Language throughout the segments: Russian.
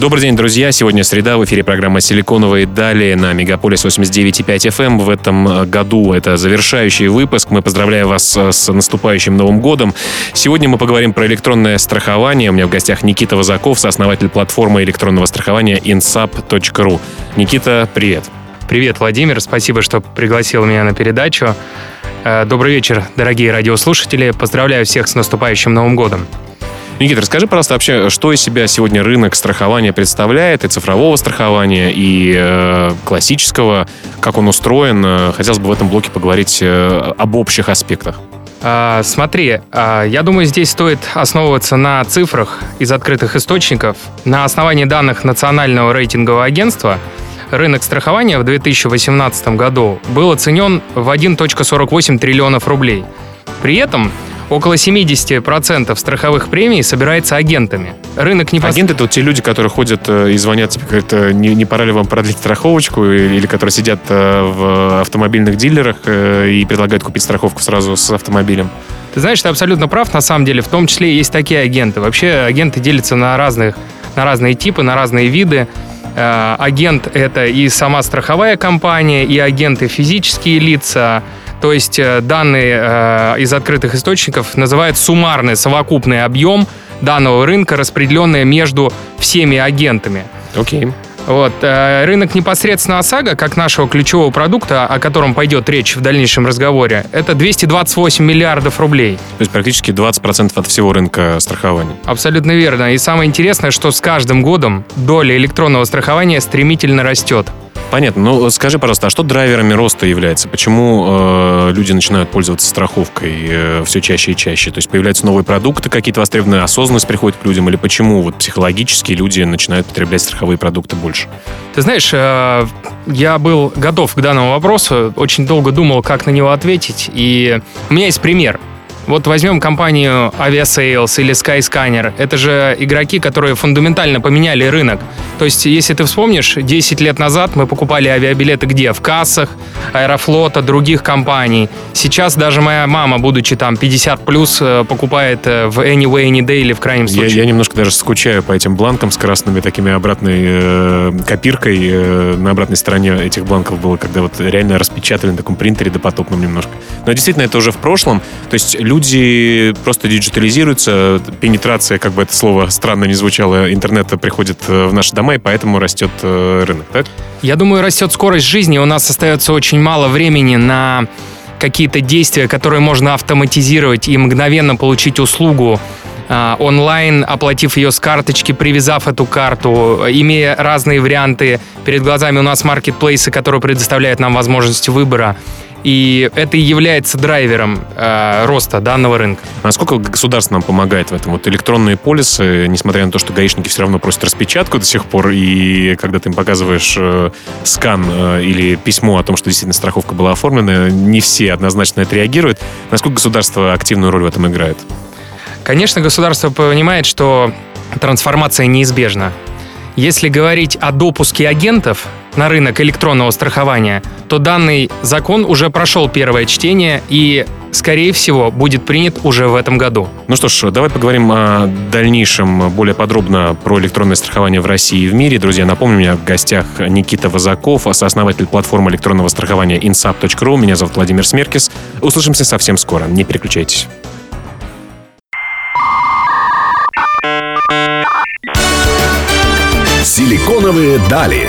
Добрый день, друзья. Сегодня среда. В эфире программа «Силиконовые дали» на Мегаполис 89,5 FM. Эм. В этом э, году это завершающий выпуск. Мы поздравляем вас э, с наступающим Новым годом. Сегодня мы поговорим про электронное страхование. У меня в гостях Никита Вазаков, сооснователь платформы электронного страхования insap.ru. Никита, привет. Привет, Владимир. Спасибо, что пригласил меня на передачу. Э, добрый вечер, дорогие радиослушатели. Поздравляю всех с наступающим Новым годом. Никита, расскажи, пожалуйста, вообще, что из себя сегодня рынок страхования представляет, и цифрового страхования, и э, классического, как он устроен. Хотелось бы в этом блоке поговорить э, об общих аспектах. А, смотри, а, я думаю, здесь стоит основываться на цифрах из открытых источников. На основании данных Национального рейтингового агентства рынок страхования в 2018 году был оценен в 1.48 триллионов рублей. При этом Около 70% страховых премий собирается агентами. Рынок не Агенты — это вот те люди, которые ходят э, и звонят тебе, говорят, э, не, не пора ли вам продлить страховочку, или которые сидят э, в автомобильных дилерах и предлагают купить страховку сразу с автомобилем. Ты знаешь, ты абсолютно прав, на самом деле. В том числе есть такие агенты. Вообще агенты делятся на, разных, на разные типы, на разные виды. Агент — это и сама страховая компания, и агенты — физические лица, то есть э, данные э, из открытых источников называют суммарный совокупный объем данного рынка, распределенный между всеми агентами. Окей. Okay. Вот. Э, рынок непосредственно ОСАГО, как нашего ключевого продукта, о котором пойдет речь в дальнейшем разговоре, это 228 миллиардов рублей. То есть практически 20% от всего рынка страхования. Абсолютно верно. И самое интересное, что с каждым годом доля электронного страхования стремительно растет. Понятно. Ну, скажи, пожалуйста, а что драйверами роста является? Почему э, люди начинают пользоваться страховкой э, все чаще и чаще? То есть появляются новые продукты, какие-то востребованные, осознанность приходит к людям? Или почему вот психологически люди начинают потреблять страховые продукты больше? Ты знаешь, э, я был готов к данному вопросу, очень долго думал, как на него ответить. И у меня есть пример. Вот возьмем компанию Aviasales или Skyscanner. Это же игроки, которые фундаментально поменяли рынок. То есть, если ты вспомнишь, 10 лет назад мы покупали авиабилеты где? В кассах, Аэрофлота, других компаний. Сейчас даже моя мама, будучи там 50 плюс, э, покупает э, в Anyway, Any или в крайнем случае. Я, я немножко даже скучаю по этим бланкам с красными такими обратной э, копиркой. Э, на обратной стороне этих бланков было, когда вот реально распечатали на таком принтере допотопном немножко. Но действительно, это уже в прошлом. То есть люди просто диджитализируются, пенетрация, как бы это слово странно не звучало, интернета приходит э, в наши дома, и поэтому растет э, рынок, так? Я думаю, растет скорость жизни, у нас остается очень мало времени на какие-то действия, которые можно автоматизировать и мгновенно получить услугу а, онлайн, оплатив ее с карточки, привязав эту карту, имея разные варианты. Перед глазами у нас маркетплейсы, которые предоставляют нам возможность выбора. И это и является драйвером э, роста данного рынка. А насколько государство нам помогает в этом? Вот электронные полисы, несмотря на то, что гаишники все равно просят распечатку до сих пор, и когда ты им показываешь э, скан э, или письмо о том, что действительно страховка была оформлена, не все однозначно это реагируют. Насколько государство активную роль в этом играет? Конечно, государство понимает, что трансформация неизбежна. Если говорить о допуске агентов на рынок электронного страхования, то данный закон уже прошел первое чтение и, скорее всего, будет принят уже в этом году. Ну что ж, давай поговорим о дальнейшем более подробно про электронное страхование в России и в мире. Друзья, напомню, у меня в гостях Никита Вазаков, сооснователь платформы электронного страхования insap.ru. Меня зовут Владимир Смеркис. Услышимся совсем скоро. Не переключайтесь. Силиконовые дали.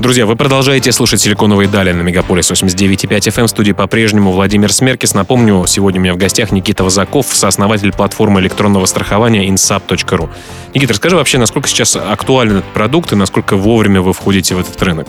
Друзья, вы продолжаете слушать «Силиконовые дали» на Мегаполис 89.5 FM. В студии по-прежнему Владимир Смеркис. Напомню, сегодня у меня в гостях Никита Вазаков, сооснователь платформы электронного страхования insap.ru. Никита, расскажи вообще, насколько сейчас актуален этот продукт и насколько вовремя вы входите в этот рынок?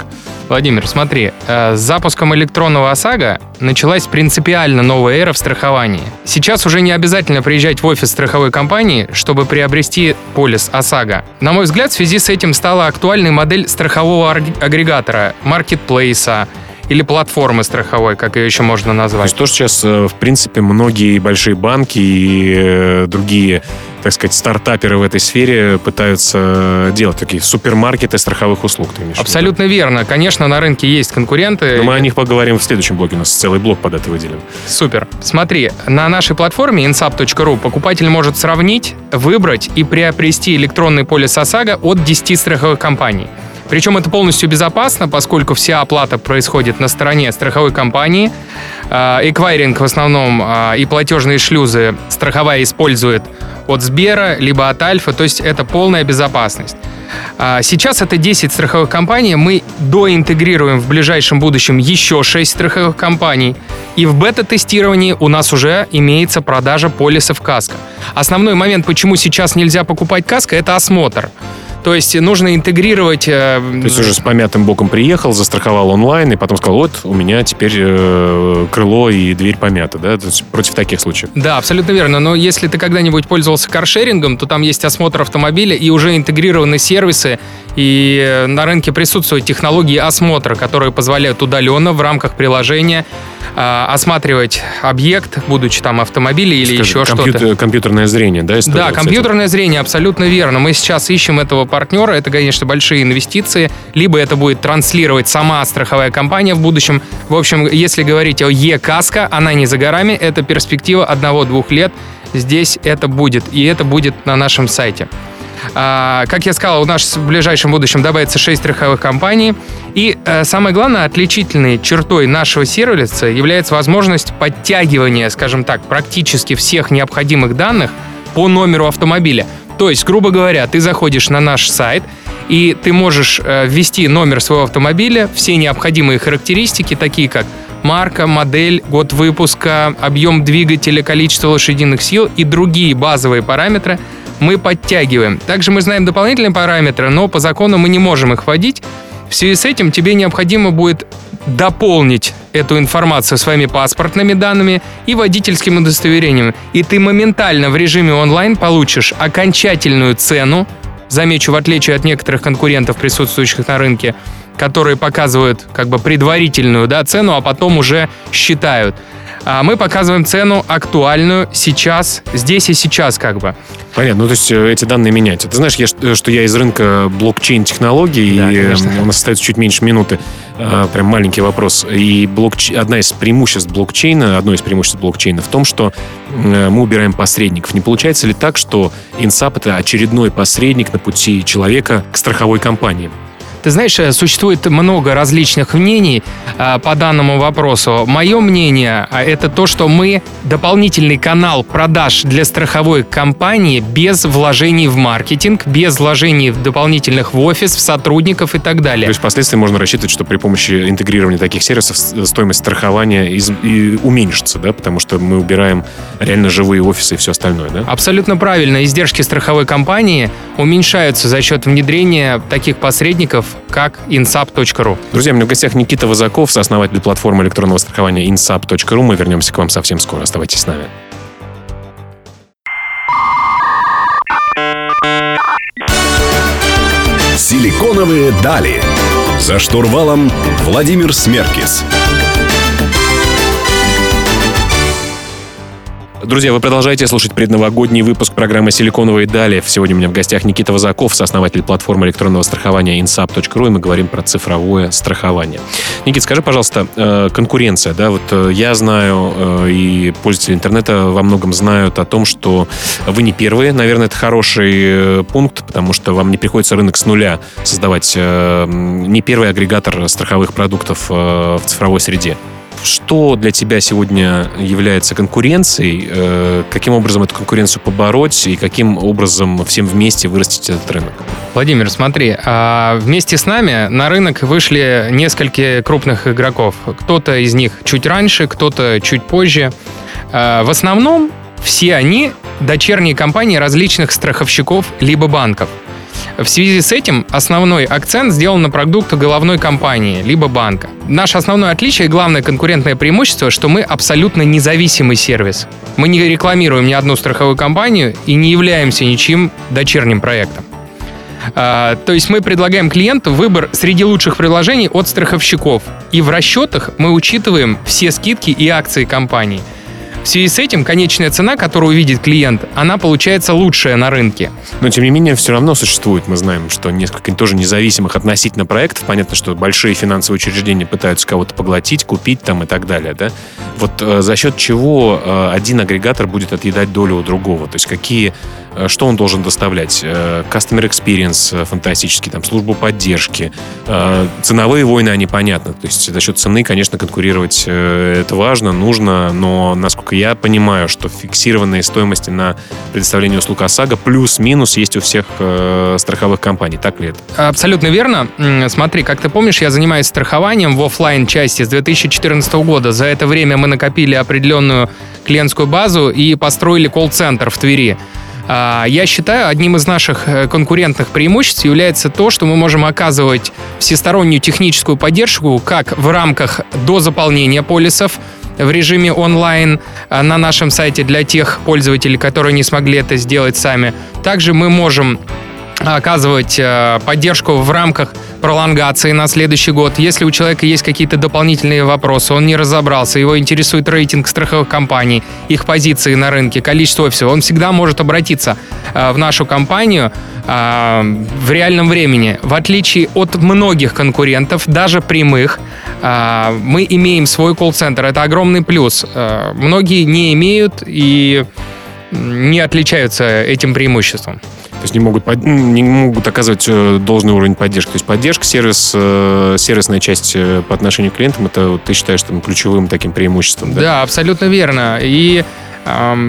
Владимир, смотри, э, с запуском электронного ОСАГО началась принципиально новая эра в страховании. Сейчас уже не обязательно приезжать в офис страховой компании, чтобы приобрести полис ОСАГО. На мой взгляд, в связи с этим стала актуальной модель страхового агрегатора, маркетплейса, или платформы страховой, как ее еще можно То назвать. есть то, что сейчас, э, в принципе, многие большие банки и э, другие, так сказать, стартаперы в этой сфере пытаются делать такие супермаркеты страховых услуг. Ты имеешь? Абсолютно верно. Конечно, на рынке есть конкуренты. Но мы о них поговорим в следующем блоге. У нас целый блок под это выделен. Супер. Смотри, на нашей платформе insap.ru покупатель может сравнить, выбрать и приобрести электронный полис ОСАГО от 10 страховых компаний. Причем это полностью безопасно, поскольку вся оплата происходит на стороне страховой компании. А, Эквайринг в основном а, и платежные шлюзы страховая использует от Сбера, либо от Альфа, то есть это полная безопасность. А, Сейчас это 10 страховых компаний, мы доинтегрируем в ближайшем будущем еще 6 страховых компаний. И в бета-тестировании у нас уже имеется продажа полисов каска. Основной момент, почему сейчас нельзя покупать каска, это осмотр. То есть нужно интегрировать... э, То есть уже с помятым боком приехал, застраховал онлайн, и потом сказал, вот, у меня теперь э, крыло и дверь помята, да? То есть против таких случаев. Да, абсолютно верно. Но если ты когда-нибудь пользовался каршерингом, то там есть осмотр автомобиля и уже интегрированы сервисы, и э, на рынке присутствуют технологии осмотра, которые позволяют удаленно в рамках приложения а, осматривать объект, будучи там автомобиле или Скажи, еще что-то. компьютер- Компьютерное зрение, да? Да, компьютерное зрение, абсолютно верно. Мы сейчас ищем этого партнера. Это, конечно, большие инвестиции. Либо это будет транслировать сама страховая компания в будущем. В общем, если говорить о Е-каско, она не за горами. Это перспектива одного-двух лет. Здесь это будет. И это будет на нашем сайте. А, как я сказал, у нас в ближайшем будущем добавится 6 страховых компаний. И э, самое главное, отличительной чертой нашего сервиса является возможность подтягивания, скажем так, практически всех необходимых данных по номеру автомобиля. То есть, грубо говоря, ты заходишь на наш сайт, и ты можешь э, ввести номер своего автомобиля, все необходимые характеристики, такие как марка, модель, год выпуска, объем двигателя, количество лошадиных сил и другие базовые параметры мы подтягиваем. Также мы знаем дополнительные параметры, но по закону мы не можем их вводить. В связи с этим тебе необходимо будет дополнить эту информацию своими паспортными данными и водительским удостоверением. И ты моментально в режиме онлайн получишь окончательную цену, замечу, в отличие от некоторых конкурентов, присутствующих на рынке, которые показывают как бы предварительную да, цену, а потом уже считают. А мы показываем цену актуальную сейчас, здесь и сейчас как бы. Понятно, ну то есть э, эти данные меняются. Ты знаешь, я, э, что я из рынка блокчейн-технологий, Да, и э, конечно. у нас остается чуть меньше минуты. А, Прям маленький вопрос. И блокч- одна из преимуществ блокчейна, одно из преимуществ блокчейна в том, что э, мы убираем посредников. Не получается ли так, что Инсап это очередной посредник на пути человека к страховой компании? Ты знаешь, э, существует много различных мнений э, по данному вопросу. Мое мнение а, это то, что мы дополнительный канал продаж для страховой компании без вложений в маркетинг, без вложений в дополнительных в офис, в сотрудников и так То далее. есть впоследствии можно рассчитывать, что при помощи интегрирования таких сервисов с- стоимость страхования из- и уменьшится, да, потому что мы убираем реально живые офисы и все остальное, да? Абсолютно правильно. Издержки страховой компании уменьшаются за счет внедрения таких посредников, как insap.ru. Друзья, у меня в гостях Никита Вазаков, сооснователь платформы электронного страхования insap.ru. Мы вернемся к вам совсем скоро. Оставайтесь с нами. Силиконовые дали. За штурвалом Владимир Смеркис. Друзья, вы продолжаете слушать предновогодний выпуск программы «Силиконовые дали». Сегодня у меня в гостях Никита Вазаков, сооснователь платформы электронного страхования insap.ru, и мы говорим про цифровое страхование. Никит, скажи, пожалуйста, э, конкуренция, да, вот э, я знаю, э, и пользователи интернета во многом знают о том, что вы не первые. Наверное, это хороший пункт, потому что вам не приходится рынок с нуля создавать. Не первый агрегатор страховых продуктов в цифровой среде. Что для тебя сегодня является конкуренцией? Э, Каким образом эту конкуренцию побороть и каким образом всем вместе вырастить этот рынок? Владимир, смотри, а вместе с нами на рынок вышли несколько крупных игроков. Кто-то из них чуть раньше, кто-то чуть позже. А, В основном все они дочерние компании различных страховщиков либо банков. В связи с этим основной акцент сделан на продукты головной компании, либо банка. Наше основное отличие и главное конкурентное преимущество, что мы абсолютно независимый сервис. Мы не рекламируем ни одну страховую компанию и не являемся ничьим дочерним проектом. А, то есть мы предлагаем клиенту выбор среди лучших приложений от страховщиков. И в расчетах мы учитываем все скидки и акции компании. Связи с этим конечная цена, которую увидит клиент, она получается лучшая на рынке. Но тем не менее все равно существует, мы знаем, что несколько тоже независимых относительно проектов. Понятно, что большие финансовые учреждения пытаются кого-то поглотить, купить там и так далее, да? Вот э, за счет чего э, один агрегатор будет отъедать долю у другого? То есть какие что он должен доставлять? Э, customer experience э, фантастический, там, службу поддержки. Ценовые войны, они понятны. То есть за счет цены, конечно, конкурировать это важно, нужно, но, насколько я понимаю, что фиксированные стоимости на предоставление услуг ОСАГО плюс-минус есть у всех страховых компаний. Так ли это? Абсолютно верно. Смотри, как ты помнишь, я занимаюсь страхованием в офлайн части с 2014 года. За это время мы накопили определенную клиентскую базу и построили колл-центр в Твери. А, я считаю, одним из наших э, конкурентных преимуществ является то, что мы можем оказывать всестороннюю техническую поддержку как в рамках до заполнения полисов, в режиме онлайн э, на нашем сайте для тех пользователей, которые не смогли это сделать сами. Также мы можем оказывать э, поддержку в рамках пролонгации на следующий год. Если у человека есть какие-то дополнительные вопросы, он не разобрался, его интересует рейтинг страховых компаний, их позиции на рынке, количество всего, он всегда может обратиться э, в нашу компанию э, в реальном времени. В отличие от многих конкурентов, даже прямых, мы имеем свой колл-центр. Это огромный плюс. Многие не имеют и не отличаются этим преимуществом. То есть не могут, не могут оказывать э, должный уровень поддержки. То есть поддержка, сервис, э, сервисная часть э, по отношению к клиентам, это ты считаешь там ключевым таким преимуществом, да? Да, абсолютно верно. И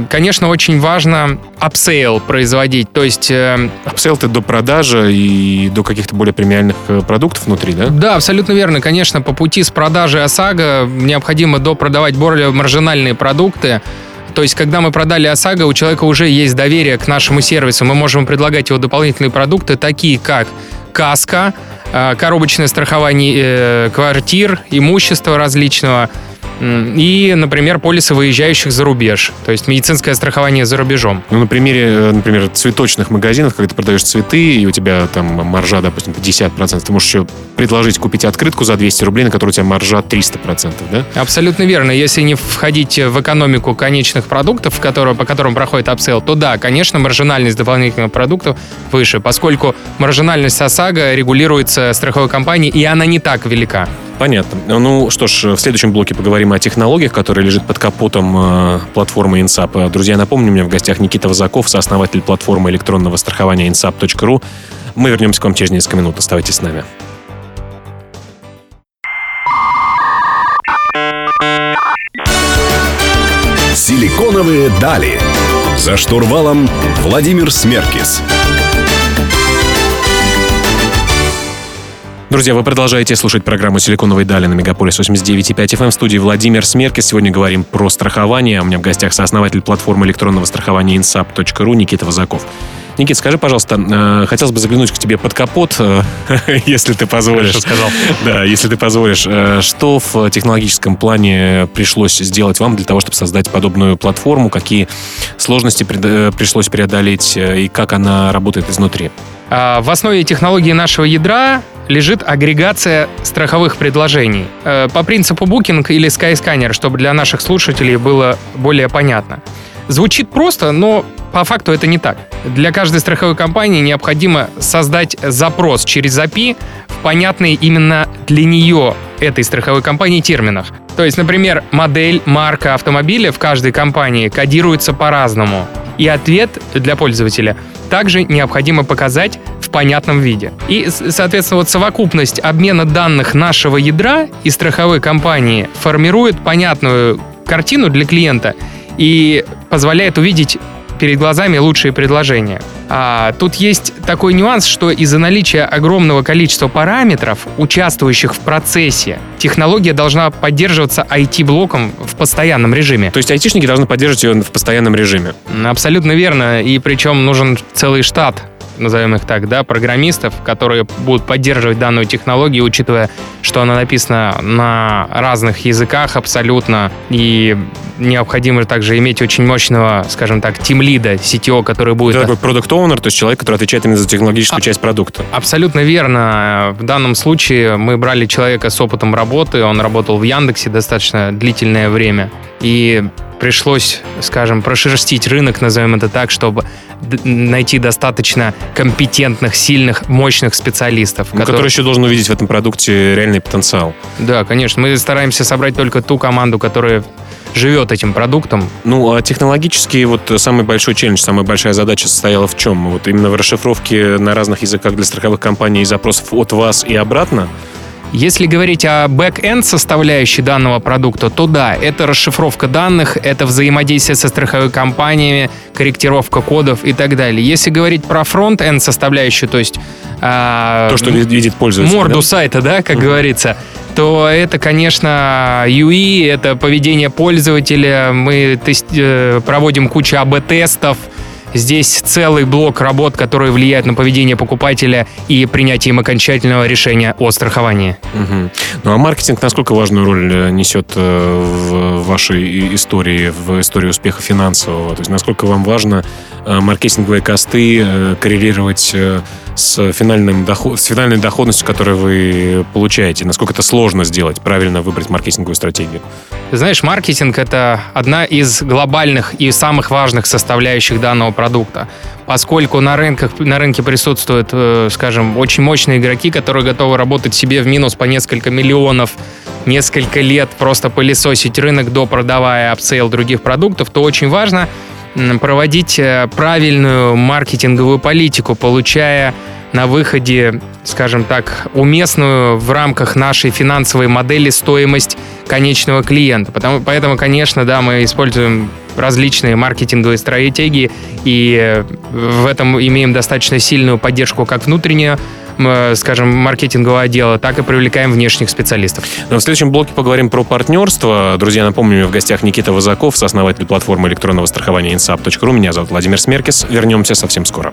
Конечно, очень важно upsell производить, то есть... Upsell это до продажи и до каких-то более премиальных продуктов внутри, да? Да, абсолютно верно. Конечно, по пути с продажи ОСАГО необходимо допродавать более маржинальные продукты, то есть, когда мы продали ОСАГО, у человека уже есть доверие к нашему сервису. Мы можем предлагать его дополнительные продукты, такие как каско, э, коробочное страхование э, квартир, имущества различного, и, например, полисы выезжающих за рубеж, то есть медицинское страхование за рубежом. Ну, на примере, э, например, цветочных магазинов, когда ты продаешь цветы, и у тебя там маржа, допустим, 50%, ты можешь еще предложить купить открытку за 200 рублей, на которую у тебя маржа 300%, да? Абсолютно верно. Если не входить в экономику конечных продуктов, которые, по которым проходит upsell, то да, конечно, маржинальность дополнительных продуктов выше, поскольку маржинальность ОСАГО регулируется страховой компанией, и она не так велика. Понятно. Ну что ж, в следующем блоке поговорим о технологиях, которые лежат под капотом э, платформы INSAP. Друзья, напомню, у меня в гостях Никита Вазаков, сооснователь платформы электронного страхования insap.ru. Мы вернемся к вам через несколько минут. Оставайтесь с нами. Силиконовые дали. За штурвалом Владимир Смеркис. Друзья, вы продолжаете слушать программу «Силиконовые дали» на Мегаполис 89.5 FM. В студии Владимир Смеркис. Сегодня говорим про страхование. У меня в гостях сооснователь платформы электронного страхования insap.ru Никита Вазаков. Никит, скажи, пожалуйста, э, хотелось бы заглянуть к тебе под капот, э, если ты позволишь. сказал. Да, если ты позволишь. Э, что в технологическом плане пришлось сделать вам для того, чтобы создать подобную платформу? Какие сложности пришлось преодолеть и как она работает изнутри? А, в основе технологии нашего ядра лежит агрегация страховых предложений. Э, по принципу Booking или Skyscanner, чтобы для наших слушателей было более понятно. Звучит просто, но по факту это не так. Для каждой страховой компании необходимо создать запрос через API в понятные именно для нее, этой страховой компании, терминах. То есть, например, модель, марка автомобиля в каждой компании кодируется по-разному. И ответ для пользователя также необходимо показать понятном виде. И, соответственно, вот совокупность обмена данных нашего ядра и страховой компании формирует понятную картину для клиента и позволяет увидеть перед глазами лучшие предложения. А тут есть такой нюанс, что из-за наличия огромного количества параметров, участвующих в процессе, технология должна поддерживаться IT-блоком в постоянном режиме. То есть айтишники должны поддерживать ее в постоянном режиме? Абсолютно верно. И причем нужен целый штат назовем их так, да, программистов, которые будут поддерживать данную технологию, учитывая, что она написана на разных языках абсолютно, и необходимо также иметь очень мощного, скажем так, тимлида, CTO, который будет... Это такой продукт оунер то есть человек, который отвечает именно за технологическую а, часть продукта. Абсолютно верно. В данном случае мы брали человека с опытом работы, он работал в Яндексе достаточно длительное время, и пришлось, скажем, прошерстить рынок, назовем это так, чтобы найти достаточно компетентных, сильных, мощных специалистов. Ну, которые... Который еще должен увидеть в этом продукте реальный потенциал. Да, конечно. Мы стараемся собрать только ту команду, которая живет этим продуктом. Ну, а технологически вот самый большой челлендж, самая большая задача состояла в чем? Вот именно в расшифровке на разных языках для страховых компаний запросов от вас и обратно? Если говорить о back-end составляющей данного продукта, то да, это расшифровка данных, это взаимодействие со страховыми компаниями, корректировка кодов и так далее. Если говорить про front-end составляющую, то есть... Э, то, что видит пользователь. Морду да? сайта, да, как mm-hmm. говорится, то это, конечно, UI, это поведение пользователя. Мы тест, э, проводим кучу АБ-тестов, Здесь целый блок работ, которые влияют на поведение покупателя и принятие им окончательного решения о страховании. Угу. Ну а маркетинг насколько важную роль э, несет э, в вашей истории, в истории успеха финансового? То есть насколько вам важно маркетинговые косты коррелировать с, финальным доход, с финальной доходностью, которую вы получаете? Насколько это сложно сделать, правильно выбрать маркетинговую стратегию? Знаешь, маркетинг — это одна из глобальных и самых важных составляющих данного продукта, поскольку на, рынках, на рынке присутствуют, э, скажем, очень мощные игроки, которые готовы работать себе в минус по несколько миллионов, несколько лет просто пылесосить рынок, допродавая upsell других продуктов, то очень важно — проводить э, правильную маркетинговую политику, получая на выходе, скажем так, уместную в рамках нашей финансовой модели стоимость конечного клиента. Потому, поэтому, конечно, да, мы используем различные маркетинговые стратегии и э, в этом имеем достаточно сильную поддержку как внутреннюю скажем, маркетингового отдела, так и привлекаем внешних специалистов. Но в следующем блоке поговорим про партнерство. Друзья, напомню, в гостях Никита Вазаков, сооснователь платформы электронного страхования insap.ru. Меня зовут Владимир Смеркис. Вернемся совсем скоро.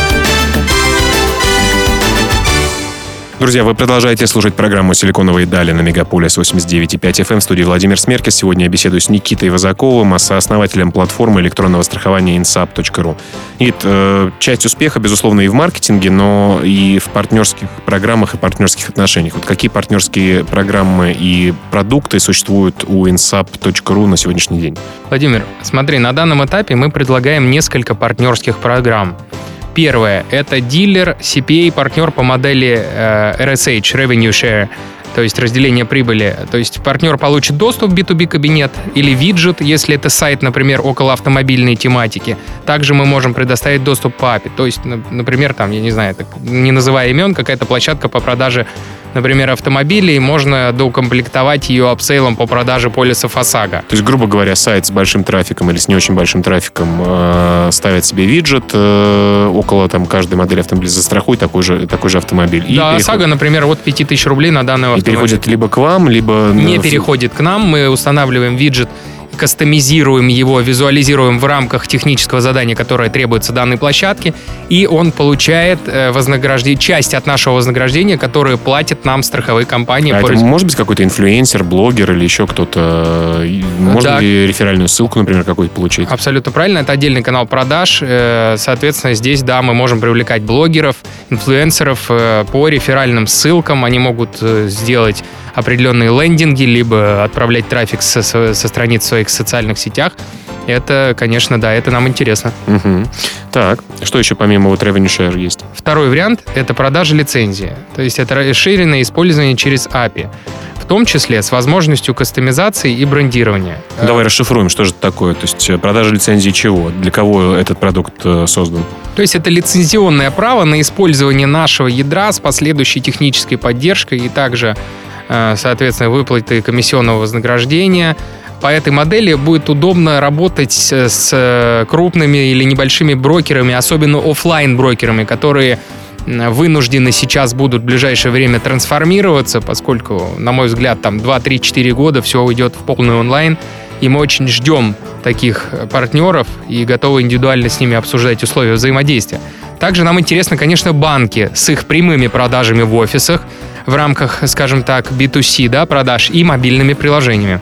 Друзья, вы продолжаете слушать программу «Силиконовые дали» на Мегаполис 89.5 FM в студии Владимир Смеркис. Сегодня я беседую с Никитой Вазаковым, а сооснователем платформы электронного страхования insap.ru. Никит, э, часть успеха, безусловно, и в маркетинге, но и в партнерских программах и партнерских отношениях. Вот какие партнерские программы и продукты существуют у insap.ru на сегодняшний день? Владимир, смотри, на данном этапе мы предлагаем несколько партнерских программ. Первое — это дилер, CPA-партнер по модели э, RSH, Revenue Share, то есть разделение прибыли. То есть партнер получит доступ в B2B кабинет или виджет, если это сайт, например, около автомобильной тематики. Также мы можем предоставить доступ по API. То есть, например, там, я не знаю, не называя имен, какая-то площадка по продаже например, автомобилей, можно доукомплектовать ее апсейлом по продаже полисов ОСАГО. То есть, грубо говоря, сайт с большим трафиком или с не очень большим трафиком э, ставит себе виджет э, около там каждой модели автомобиля, застрахуй такой же, такой же автомобиль. Да, и ОСАГО, например, вот 5000 рублей на данный автомобиль. И переходит либо к вам, либо... Не переходит к нам, мы устанавливаем виджет кастомизируем его, визуализируем в рамках технического задания, которое требуется данной площадке, и он получает э, вознаграждение, часть от нашего вознаграждения, которое платят нам страховые компании. А это может быть какой-то инфлюенсер, блогер или еще кто-то? Можно да. ли реферальную ссылку, например, какую-то получить? Абсолютно правильно. Это отдельный канал продаж. Э, соответственно, здесь, да, мы можем привлекать блогеров, инфлюенсеров э, по реферальным ссылкам. Они могут сделать определенные лендинги, либо отправлять трафик со, со страниц в своих социальных сетях. Это, конечно, да, это нам интересно. Угу. Так, что еще помимо вот Revenue Share есть? Второй вариант — это продажа лицензии. То есть это расширенное использование через API в том числе с возможностью кастомизации и брендирования. Давай расшифруем, что же это такое. То есть э, продажа лицензии чего? Для кого этот продукт э, создан? То есть это лицензионное право на использование нашего ядра с последующей технической поддержкой и также Э, соответственно, выплаты комиссионного вознаграждения. По этой модели будет удобно работать с крупными или небольшими брокерами, особенно офлайн брокерами которые вынуждены сейчас будут в ближайшее время трансформироваться, поскольку, на мой взгляд, там 2-3-4 года все уйдет в полный онлайн, и мы очень ждем таких партнеров и готовы индивидуально с ними обсуждать условия взаимодействия. Также нам интересно, конечно, банки с их прямыми продажами в офисах в рамках, скажем так, B2C да, продаж и мобильными приложениями.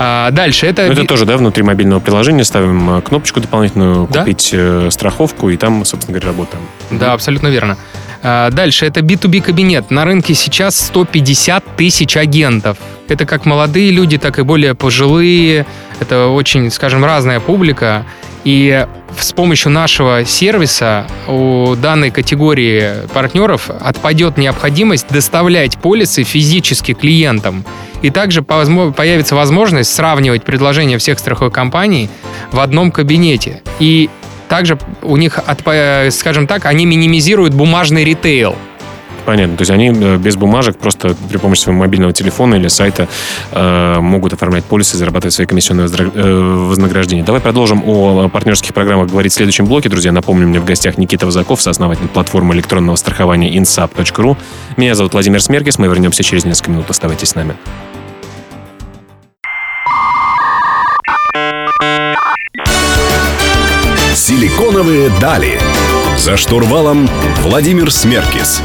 А, дальше это... Ну, это тоже, да, внутри мобильного приложения ставим э, кнопочку дополнительную, да? купить э, страховку, и там, собственно говоря, работаем. Да, абсолютно верно. А, дальше это B2B кабинет. На рынке сейчас 150 тысяч агентов. Это как молодые люди, так и более пожилые. Это очень, скажем, разная публика. И с помощью нашего сервиса у данной категории партнеров отпадет необходимость доставлять полисы физически клиентам. И также появится возможность сравнивать предложения всех страховых компаний в одном кабинете. И также у них, скажем так, они минимизируют бумажный ритейл. Понятно. То есть они э, без бумажек просто при помощи своего мобильного телефона или сайта э, могут оформлять полисы и зарабатывать свои комиссионные э, вознаграждения. Давай продолжим о партнерских программах говорить в следующем блоке. Друзья, напомню, у меня в гостях Никита Вазаков, сооснователь платформы электронного страхования insap.ru. Меня зовут Владимир Смеркис. Мы вернемся через несколько минут. Оставайтесь с нами. Силиконовые дали. За штурвалом Владимир Смеркис.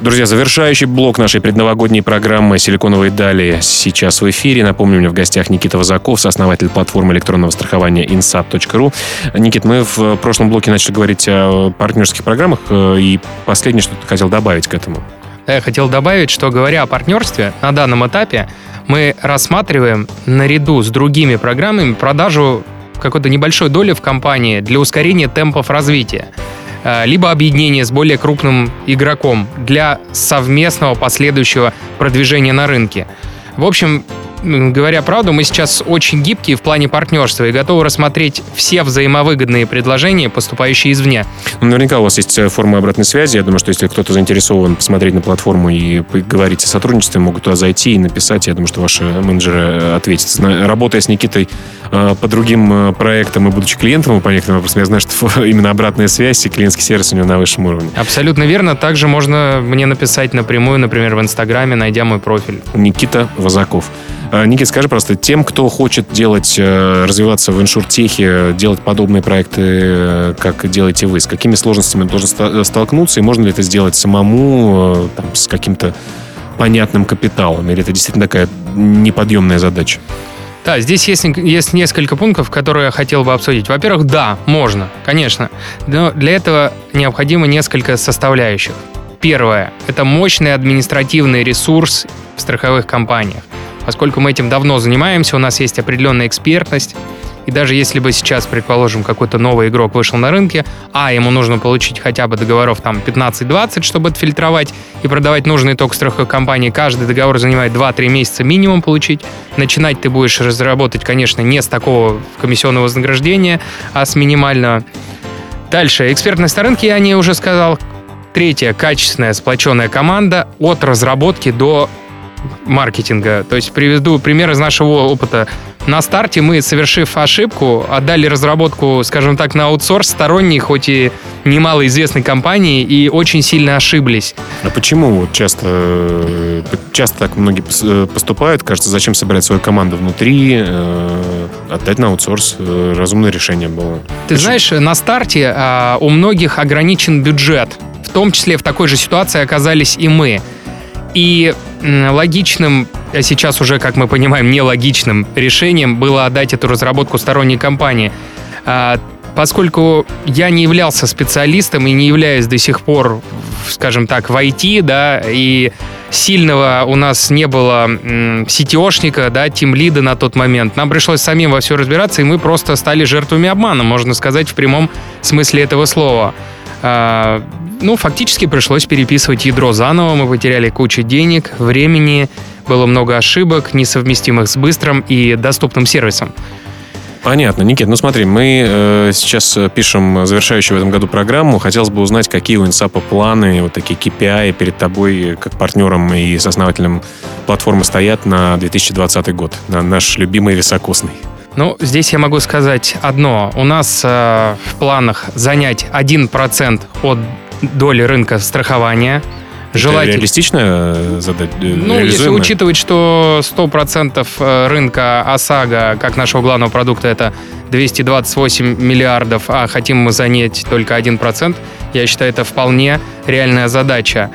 Друзья, завершающий блок нашей предновогодней программы «Силиконовые дали» сейчас в эфире. Напомню, у меня в гостях Никита Вазаков, сооснователь платформы электронного страхования insap.ru. Никит, мы в прошлом блоке начали говорить о партнерских программах, э, и последнее, что ты хотел добавить к этому. Я хотел добавить, что говоря о партнерстве, на данном этапе мы рассматриваем наряду с другими программами продажу какой-то небольшой доли в компании для ускорения темпов развития. Э, либо объединение с более крупным игроком для совместного последующего продвижения на рынке. В общем, говоря правду, мы сейчас очень гибкие в плане партнерства и готовы рассмотреть все взаимовыгодные предложения, поступающие извне. Ну, наверняка у вас есть э, форма обратной связи. Я думаю, что если кто-то заинтересован посмотреть на платформу и поговорить о сотрудничестве, могут туда зайти и написать. Я думаю, что ваши менеджеры э, ответят. Работая с Никитой э, по другим проектам и будучи клиентом по некоторым вопросам, я знаю, что именно обратная связь и клиентский сервис у него на высшем уровне. Абсолютно верно. Также можно мне написать напрямую, например, в Инстаграме, найдя мой профиль. Никита Вазаков. А, Никит, скажи просто, тем, кто хочет делать, э, развиваться в иншуртехе, делать подобные проекты, э, как делаете вы, с какими сложностями должен э, столкнуться, и можно ли это сделать самому, там, с каким-то понятным капиталом, или это действительно такая неподъемная задача? Да, здесь есть, есть несколько пунктов, которые я хотел бы обсудить. Во-первых, да, можно, конечно. Но для этого необходимо несколько составляющих. Первое – это мощный административный ресурс в страховых компаниях. Поскольку мы этим давно занимаемся, у нас есть определенная экспертность, и даже если бы сейчас, предположим, какой-то новый игрок вышел на рынке, а ему нужно получить хотя бы договоров там 15-20, чтобы отфильтровать и продавать нужный ток страховой компании, каждый договор занимает 2-3 месяца минимум получить. Начинать ты будешь разработать, конечно, не с такого комиссионного вознаграждения, а с минимального. Дальше, экспертность на рынке, я не уже сказал. Третье, качественная сплоченная команда от разработки до маркетинга. То есть приведу пример из нашего опыта. На старте мы, совершив ошибку, отдали разработку, скажем так, на аутсорс сторонней, хоть и немалоизвестной компании, и очень сильно ошиблись. А почему часто, часто так многие поступают? Кажется, зачем собирать свою команду внутри, э, отдать на аутсорс? Э, разумное решение было. Ты почему? знаешь, на старте а, у многих ограничен бюджет. В том числе в такой же ситуации оказались и мы. И логичным, а сейчас уже, как мы понимаем, нелогичным решением было отдать эту разработку сторонней компании. А, поскольку я не являлся специалистом и не являюсь до сих пор, скажем так, в IT, да, и сильного у нас не было сетеошника, да, тимлида на тот момент. Нам пришлось самим во все разбираться, и мы просто стали жертвами обмана, можно сказать, в прямом смысле этого слова. Ну, фактически пришлось переписывать ядро заново, мы потеряли кучу денег, времени, было много ошибок, несовместимых с быстрым и доступным сервисом. Понятно. Никит, ну смотри, мы э, сейчас пишем завершающую в этом году программу. Хотелось бы узнать, какие у Инсапа планы, вот такие KPI перед тобой, как партнером и сооснователем платформы стоят на 2020 год, на наш любимый високосный. Ну, здесь я могу сказать одно. У нас э, в планах занять 1% от доли рынка страхования. Желательно. Это реалистичная задача? Ну, если учитывать, что 100% э, рынка ОСАГО, как нашего главного продукта, это 228 миллиардов, а хотим мы занять только 1%, я считаю, это вполне реальная задача.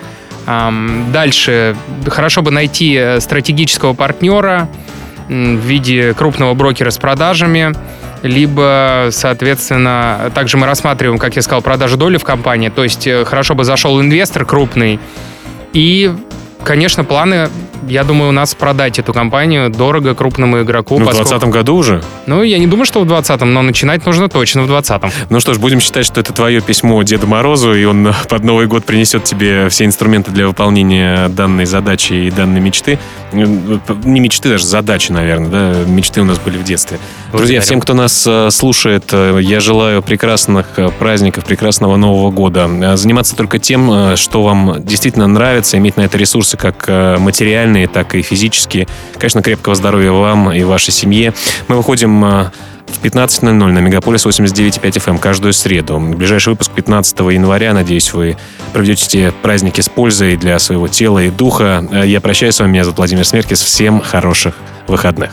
Дальше, хорошо бы найти э, стратегического партнера в виде крупного брокера с продажами, либо, соответственно, также мы рассматриваем, как я сказал, продажу доли в компании, то есть э, хорошо бы зашел инвестор крупный, и, конечно, планы я думаю, у нас продать эту компанию дорого крупному игроку. Ну, поскольку... в 2020 году уже? Ну, я не думаю, что в 2020, но начинать нужно точно в 2020. Ну что ж, будем считать, что это твое письмо Деду Морозу, и он под Новый год принесет тебе все инструменты для выполнения данной задачи и данной мечты. Не мечты, даже задачи, наверное, да? Мечты у нас были в детстве. Друзья, всем, кто нас э, слушает, э, я желаю прекрасных э, праздников, прекрасного Нового года. Заниматься только тем, что вам действительно нравится, иметь на это ресурсы как материальные, моральные, так и физические. Конечно, крепкого здоровья вам и вашей семье. Мы выходим э, в 15.00 на Мегаполис 89.5 FM эм каждую среду. Ближайший выпуск 15 января. Надеюсь, вы проведете праздники с пользой для своего тела и духа. Э, я прощаюсь с вами. Меня зовут Владимир Смеркис. Всем хороших выходных.